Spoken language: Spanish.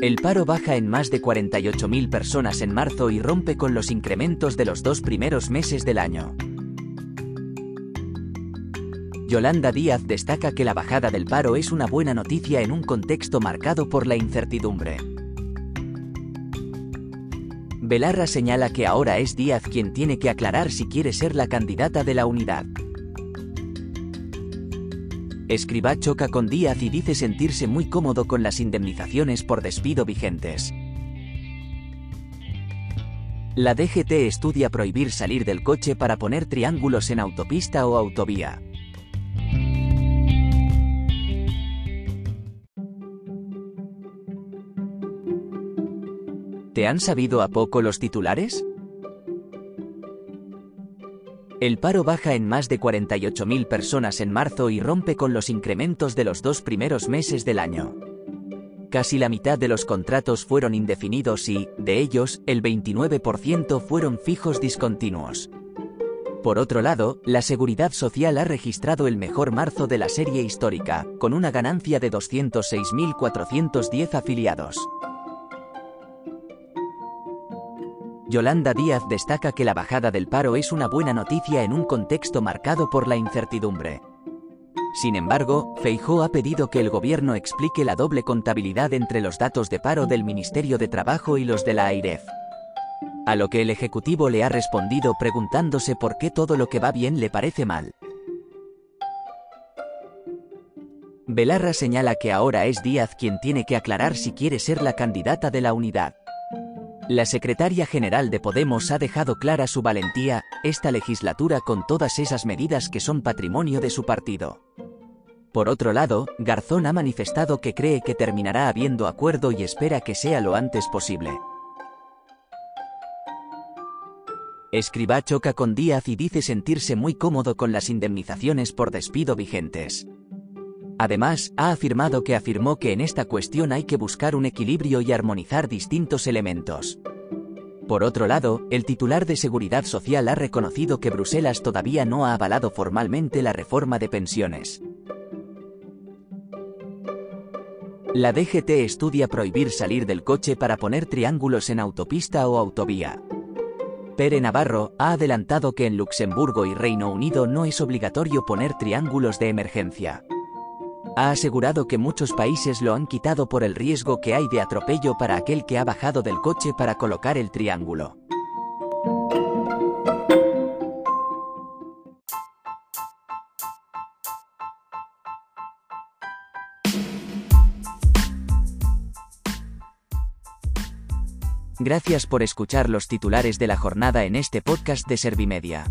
El paro baja en más de 48.000 personas en marzo y rompe con los incrementos de los dos primeros meses del año. Yolanda Díaz destaca que la bajada del paro es una buena noticia en un contexto marcado por la incertidumbre. Belarra señala que ahora es Díaz quien tiene que aclarar si quiere ser la candidata de la unidad. Escribá choca con Díaz y dice sentirse muy cómodo con las indemnizaciones por despido vigentes. La DGT estudia prohibir salir del coche para poner triángulos en autopista o autovía. ¿Te han sabido a poco los titulares? El paro baja en más de 48.000 personas en marzo y rompe con los incrementos de los dos primeros meses del año. Casi la mitad de los contratos fueron indefinidos y, de ellos, el 29% fueron fijos discontinuos. Por otro lado, la Seguridad Social ha registrado el mejor marzo de la serie histórica, con una ganancia de 206.410 afiliados. Yolanda Díaz destaca que la bajada del paro es una buena noticia en un contexto marcado por la incertidumbre. Sin embargo, Feijó ha pedido que el gobierno explique la doble contabilidad entre los datos de paro del Ministerio de Trabajo y los de la AIREF. A lo que el Ejecutivo le ha respondido preguntándose por qué todo lo que va bien le parece mal. Belarra señala que ahora es Díaz quien tiene que aclarar si quiere ser la candidata de la unidad. La secretaria general de Podemos ha dejado clara su valentía, esta legislatura con todas esas medidas que son patrimonio de su partido. Por otro lado, Garzón ha manifestado que cree que terminará habiendo acuerdo y espera que sea lo antes posible. Escribá choca con Díaz y dice sentirse muy cómodo con las indemnizaciones por despido vigentes. Además, ha afirmado que afirmó que en esta cuestión hay que buscar un equilibrio y armonizar distintos elementos. Por otro lado, el titular de Seguridad Social ha reconocido que Bruselas todavía no ha avalado formalmente la reforma de pensiones. La DGT estudia prohibir salir del coche para poner triángulos en autopista o autovía. Pere Navarro ha adelantado que en Luxemburgo y Reino Unido no es obligatorio poner triángulos de emergencia. Ha asegurado que muchos países lo han quitado por el riesgo que hay de atropello para aquel que ha bajado del coche para colocar el triángulo. Gracias por escuchar los titulares de la jornada en este podcast de Servimedia.